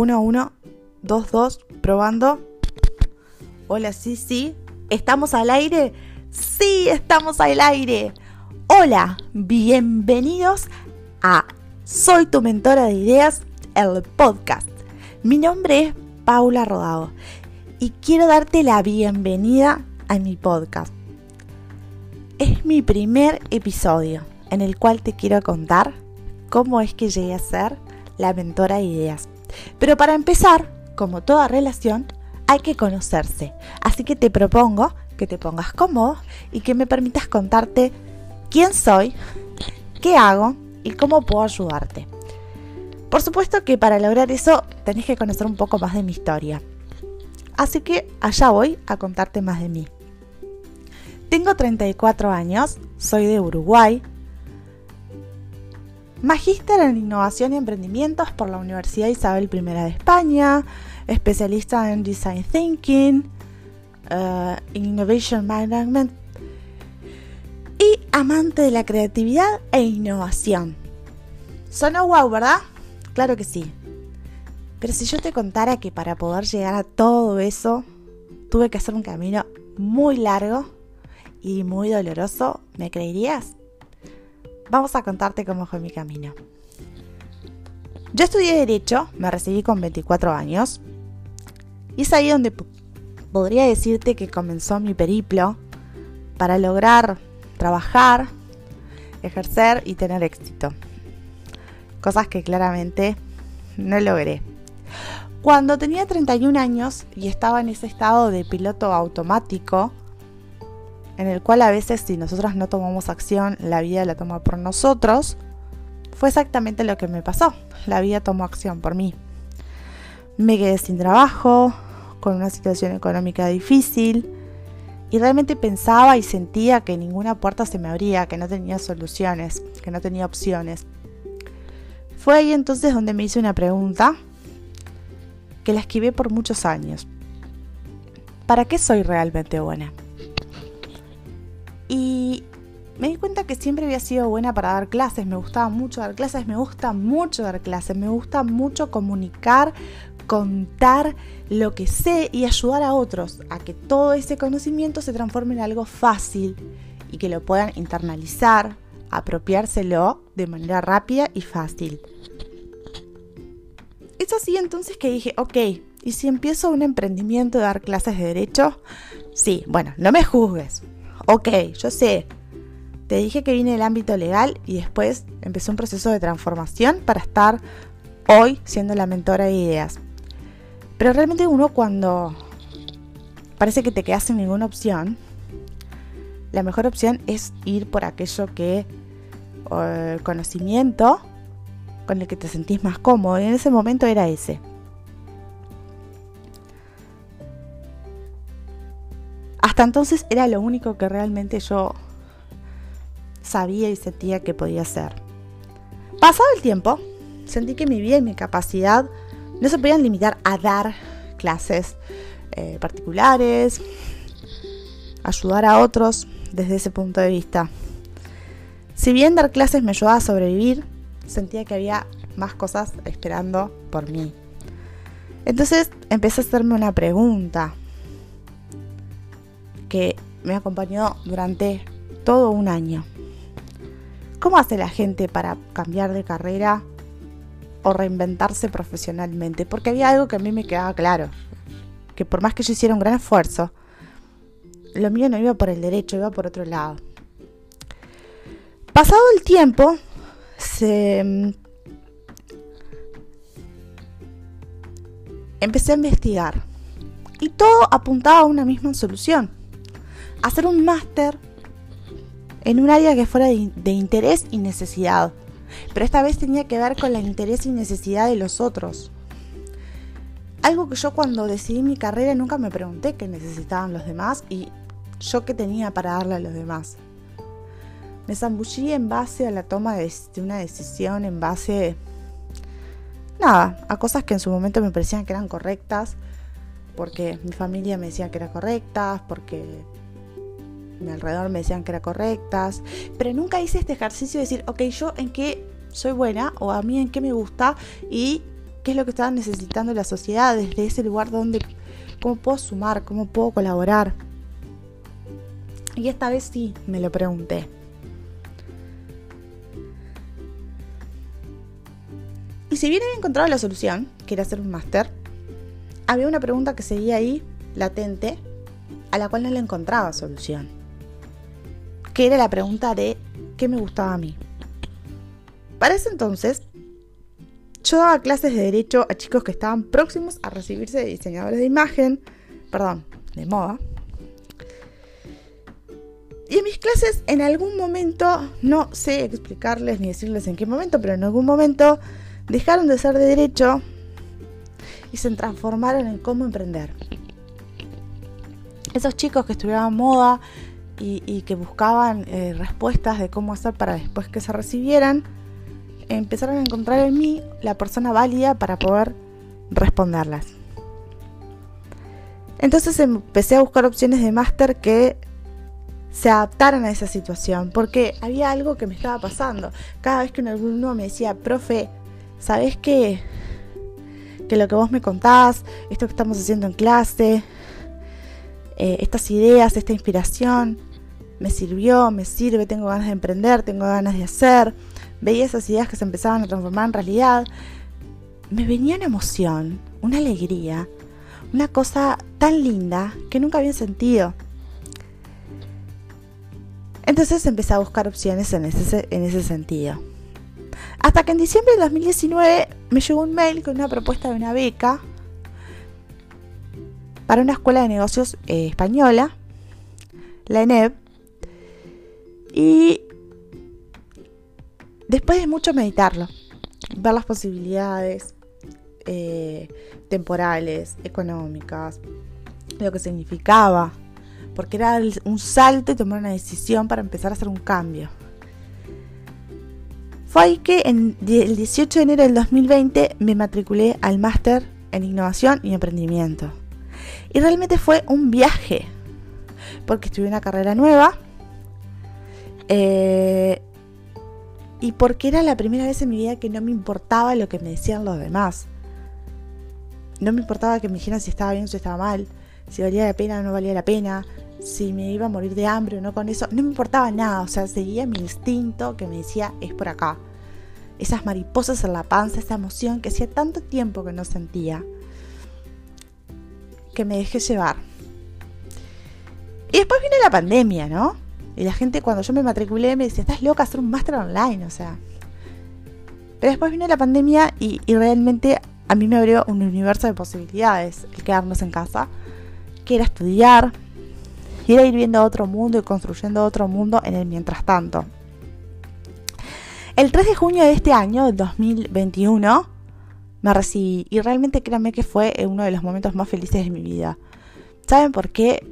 1, 1, 2, 2, probando. Hola, sí, sí. ¿Estamos al aire? Sí, estamos al aire. Hola, bienvenidos a Soy tu mentora de ideas, el podcast. Mi nombre es Paula Rodado y quiero darte la bienvenida a mi podcast. Es mi primer episodio en el cual te quiero contar cómo es que llegué a ser la mentora de ideas. Pero para empezar, como toda relación, hay que conocerse. Así que te propongo que te pongas cómodo y que me permitas contarte quién soy, qué hago y cómo puedo ayudarte. Por supuesto que para lograr eso tenés que conocer un poco más de mi historia. Así que allá voy a contarte más de mí. Tengo 34 años, soy de Uruguay, Magíster en Innovación y Emprendimientos por la Universidad Isabel I de España, especialista en Design Thinking, uh, Innovation Management y amante de la creatividad e innovación. Sonó wow, ¿verdad? Claro que sí. Pero si yo te contara que para poder llegar a todo eso tuve que hacer un camino muy largo y muy doloroso, ¿me creerías? Vamos a contarte cómo fue mi camino. Yo estudié Derecho, me recibí con 24 años, y es ahí donde podría decirte que comenzó mi periplo para lograr trabajar, ejercer y tener éxito. Cosas que claramente no logré. Cuando tenía 31 años y estaba en ese estado de piloto automático, en el cual a veces si nosotros no tomamos acción, la vida la toma por nosotros, fue exactamente lo que me pasó. La vida tomó acción por mí. Me quedé sin trabajo, con una situación económica difícil, y realmente pensaba y sentía que ninguna puerta se me abría, que no tenía soluciones, que no tenía opciones. Fue ahí entonces donde me hice una pregunta que la esquivé por muchos años. ¿Para qué soy realmente buena? Y me di cuenta que siempre había sido buena para dar clases, me gustaba mucho dar clases, me gusta mucho dar clases, me gusta mucho comunicar, contar lo que sé y ayudar a otros a que todo ese conocimiento se transforme en algo fácil y que lo puedan internalizar, apropiárselo de manera rápida y fácil. Es así entonces que dije, ok, ¿y si empiezo un emprendimiento de dar clases de derecho? Sí, bueno, no me juzgues, ok, yo sé, te dije que vine del ámbito legal y después empecé un proceso de transformación para estar hoy siendo la mentora de ideas. Pero realmente uno cuando parece que te quedas sin ninguna opción, la mejor opción es ir por aquello que, el conocimiento con el que te sentís más cómodo. Y en ese momento era ese. Entonces era lo único que realmente yo sabía y sentía que podía hacer. Pasado el tiempo, sentí que mi vida y mi capacidad no se podían limitar a dar clases eh, particulares, ayudar a otros desde ese punto de vista. Si bien dar clases me ayudaba a sobrevivir, sentía que había más cosas esperando por mí. Entonces empecé a hacerme una pregunta que me acompañó durante todo un año. ¿Cómo hace la gente para cambiar de carrera o reinventarse profesionalmente? Porque había algo que a mí me quedaba claro, que por más que yo hiciera un gran esfuerzo, lo mío no iba por el derecho, iba por otro lado. Pasado el tiempo, se mm, empecé a investigar y todo apuntaba a una misma solución hacer un máster en un área que fuera de, interés y necesidad. Pero esta vez tenía que ver con el interés y necesidad de los otros. Algo que yo cuando decidí mi carrera nunca me pregunté qué necesitaban los demás y yo qué tenía para darle a los demás. Me zambullí en base a la toma de, de una decisión, en base, nada, a cosas que en su momento me parecían que eran correctas, porque mi familia me decía que eran correctas, porque mi alrededor me decían que eran correctas, pero nunca hice este ejercicio de decir, ok, yo en qué soy buena o a mí en qué me gusta y qué es lo que estaba necesitando la sociedad desde ese lugar donde, cómo puedo sumar, cómo puedo colaborar. Y esta vez sí me lo pregunté. Y si bien había encontrado la solución, que era hacer un máster, había una pregunta que seguía ahí, latente, a la cual no le encontraba solución. Que era la pregunta de qué me gustaba a mí. Para ese entonces, yo daba clases de derecho a chicos que estaban próximos a recibirse de diseñadores de imagen, perdón, de moda. Y en mis clases, en algún momento, no sé explicarles ni decirles en qué momento, pero en algún momento dejaron de ser de derecho y se transformaron en cómo emprender. Esos chicos que estudiaban moda y, que buscaban eh, respuestas de cómo hacer para después que se recibieran, empezaron a encontrar en mí la persona válida para poder responderlas. Entonces empecé a buscar opciones de máster que se adaptaran a esa situación, porque había algo que me estaba pasando. Cada vez que un alumno me decía, profe, ¿sabes qué? Que lo que vos me contás, esto que estamos haciendo en clase, eh, estas ideas, esta inspiración, me sirvió, me sirve, tengo ganas de emprender, tengo ganas de hacer veía esas ideas que se empezaban a transformar en realidad, me venía una emoción, una alegría, una cosa tan linda que nunca había sentido. Entonces empecé a buscar opciones en ese, en ese sentido. Hasta que en diciembre de 2019 me llegó un mail con una propuesta de una beca para una escuela de negocios eh, española, la ENEB, y Después de mucho meditarlo, ver las posibilidades eh, temporales, económicas, lo que significaba, porque era un salto y tomar una decisión para empezar a hacer un cambio. Fue ahí que el 18 de enero del 2020 me matriculé al máster en innovación y emprendimiento. Y realmente fue un viaje, porque estuve una carrera nueva. Eh, y porque era la primera vez en mi vida que no me importaba lo que me decían los demás. No me importaba que me dijeran si estaba bien o si estaba mal, si valía la pena o no valía la pena, si me iba a morir de hambre o no con eso. No me importaba nada, o sea, seguía mi instinto que me decía es por acá. Esas mariposas en la panza, esa emoción que hacía tanto tiempo que no sentía, que me dejé llevar. Y después vino la pandemia, ¿no? Y la gente cuando yo me matriculé me decía, estás loca hacer un máster online, o sea. Pero después vino la pandemia y, realmente a mí me abrió un universo de posibilidades el quedarnos en casa, que era estudiar, y era ir viendo otro mundo y construyendo otro mundo en el mientras tanto. El 3 de junio de este año, del 2021, me recibí y realmente créanme que fue uno de los momentos más felices de mi vida. ¿Saben por qué?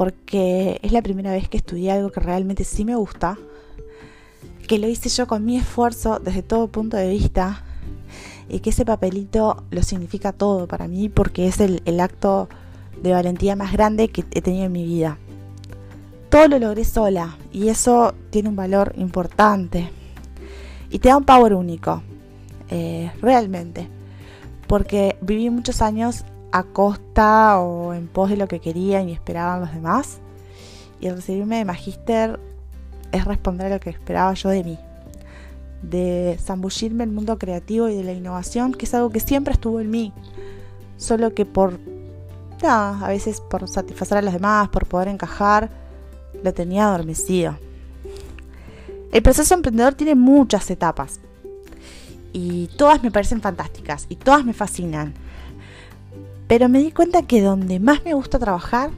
Porque es la primera vez que estudié algo que realmente sí me gusta, que lo hice yo con mi esfuerzo desde todo punto de vista y que ese papelito lo significa todo para mí porque es el, acto de valentía más grande que he tenido en mi vida. Todo lo logré sola y eso tiene un valor importante y te da un power único, eh, realmente, porque viví muchos años a costa o en pos de lo que querían y esperaban los demás. Y recibirme de magíster es responder a lo que esperaba yo de mí. De zambullirme el mundo creativo y de la innovación, que es algo que siempre estuvo en mí. Solo que por, a veces por satisfacer a los demás, por poder encajar, lo tenía adormecido. El proceso emprendedor tiene muchas etapas. Y todas me parecen fantásticas y todas me fascinan. Pero me di cuenta que donde más me gusta trabajar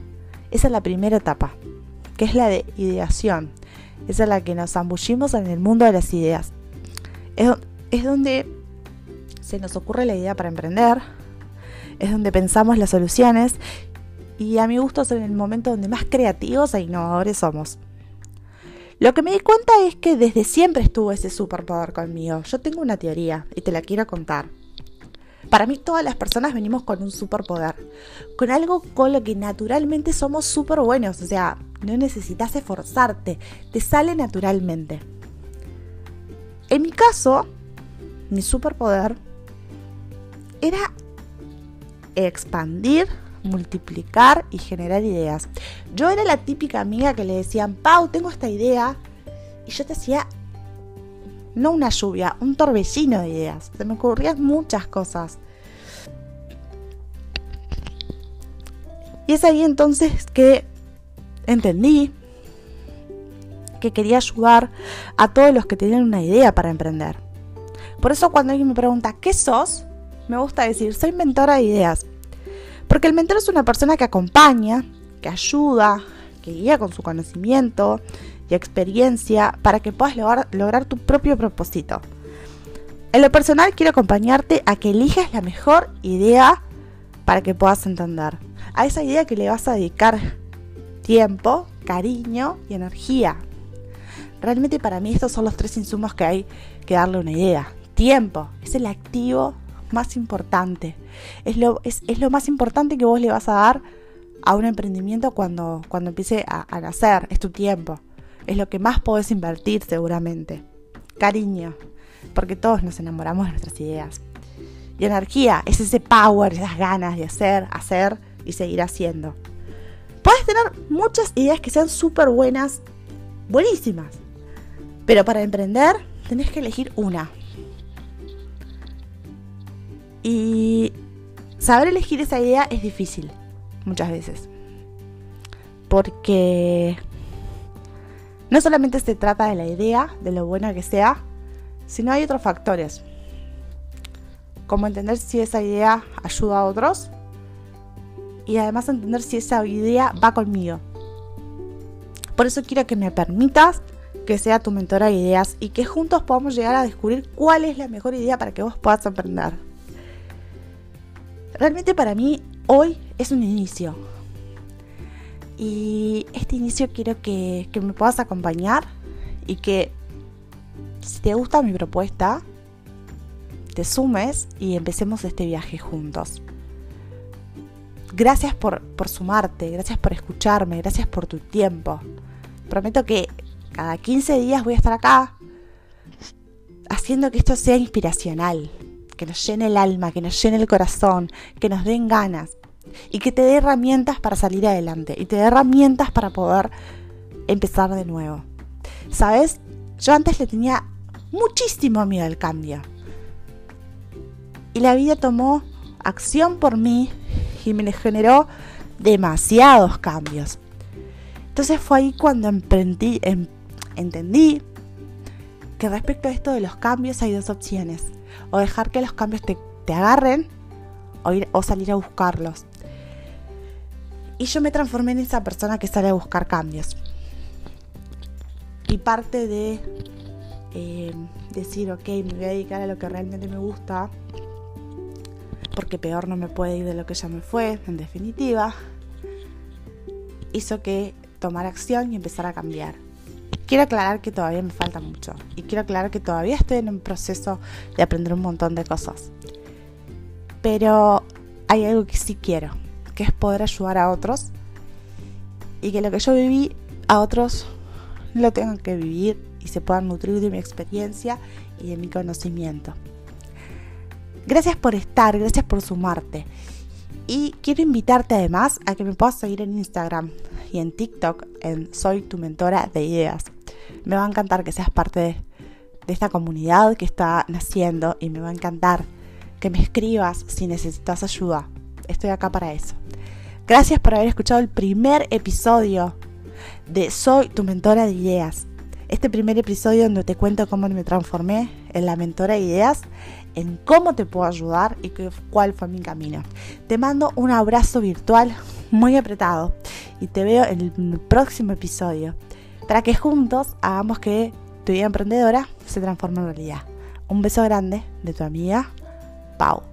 es en la primera etapa, que es la de ideación. Es en la que nos zambullimos en el mundo de las ideas. Es, donde se nos ocurre la idea para emprender, es donde pensamos las soluciones y a mi gusto es en el momento donde más creativos e innovadores somos. Lo que me di cuenta es que desde siempre estuvo ese superpoder conmigo. Yo tengo una teoría y te la quiero contar. Para mí todas las personas venimos con un superpoder, con algo con lo que naturalmente somos súper buenos, o sea, no necesitas esforzarte, te sale naturalmente. En mi caso, mi superpoder era expandir, multiplicar y generar ideas. Yo era la típica amiga que le decían, Pau, tengo esta idea. Y yo te hacía, no una lluvia, un torbellino de ideas. Se me ocurrían muchas cosas. Y es ahí entonces que entendí que quería ayudar a todos los que tienen una idea para emprender. Por eso cuando alguien me pregunta, ¿qué sos? Me gusta decir, soy mentora de ideas. Porque el mentor es una persona que acompaña, que ayuda, que guía con su conocimiento experiencia para que puedas lograr, lograr tu propio propósito. En lo personal quiero acompañarte a que elijas la mejor idea para que puedas entender. A esa idea que le vas a dedicar tiempo, cariño y energía. Realmente para mí estos son los tres insumos que hay que darle una idea. Tiempo es el activo más importante. Es lo, es, lo más importante que vos le vas a dar a un emprendimiento cuando, cuando empiece a nacer. Es tu tiempo. Es lo que más podés invertir seguramente. Cariño. Porque todos nos enamoramos de nuestras ideas. Y energía es ese power, esas ganas de hacer, hacer y seguir haciendo. Puedes tener muchas ideas que sean súper buenas, buenísimas. Pero para emprender tenés que elegir una. Y saber elegir esa idea es difícil, muchas veces. Porque no solamente se trata de la idea, de lo buena que sea, sino hay otros factores. Como entender si esa idea ayuda a otros y además entender si esa idea va conmigo. Por eso quiero que me permitas que sea tu mentora de ideas y que juntos podamos llegar a descubrir cuál es la mejor idea para que vos puedas emprender. Realmente para mí hoy es un inicio. Y este inicio quiero que, me puedas acompañar y que si te gusta mi propuesta, te sumes y empecemos este viaje juntos. Gracias por sumarte, gracias por escucharme, gracias por tu tiempo. Prometo que cada 15 días voy a estar acá haciendo que esto sea inspiracional, que nos llene el alma, que nos llene el corazón, que nos den ganas y que te dé herramientas para salir adelante y te dé herramientas para poder empezar de nuevo. ¿Sabes? Yo antes le tenía muchísimo miedo al cambio. Y la vida tomó acción por mí y me generó demasiados cambios. Entonces fue ahí cuando emprendí, em, entendí que respecto a esto de los cambios hay dos opciones. O dejar que los cambios te, agarren o, ir, o salir a buscarlos. Y yo me transformé en esa persona que sale a buscar cambios. Y parte de eh, decir, ok, me voy a dedicar a lo que realmente me gusta, porque peor no me puede ir de lo que ya me fue, en definitiva, hizo que tomar acción y empezar a cambiar. Quiero aclarar que todavía me falta mucho y quiero aclarar que todavía estoy en un proceso de aprender un montón de cosas. Pero hay algo que sí quiero, que es poder ayudar a otros y que lo que yo viví a otros lo tengan que vivir y se puedan nutrir de mi experiencia y de mi conocimiento. Gracias por estar, gracias por sumarte. Y quiero invitarte además a que me puedas seguir en Instagram y en TikTok en Soy tu mentora de ideas. Me va a encantar que seas parte de, de esta comunidad que está naciendo y me va a encantar que me escribas si necesitas ayuda. Estoy acá para eso. Gracias por haber escuchado el primer episodio de Soy tu mentora de ideas. Este primer episodio donde te cuento cómo me transformé en la mentora de ideas en cómo te puedo ayudar y cuál fue mi camino. Te mando un abrazo virtual muy apretado y te veo en el próximo episodio para que juntos hagamos que tu vida emprendedora se transforme en realidad. Un beso grande de tu amiga Pau.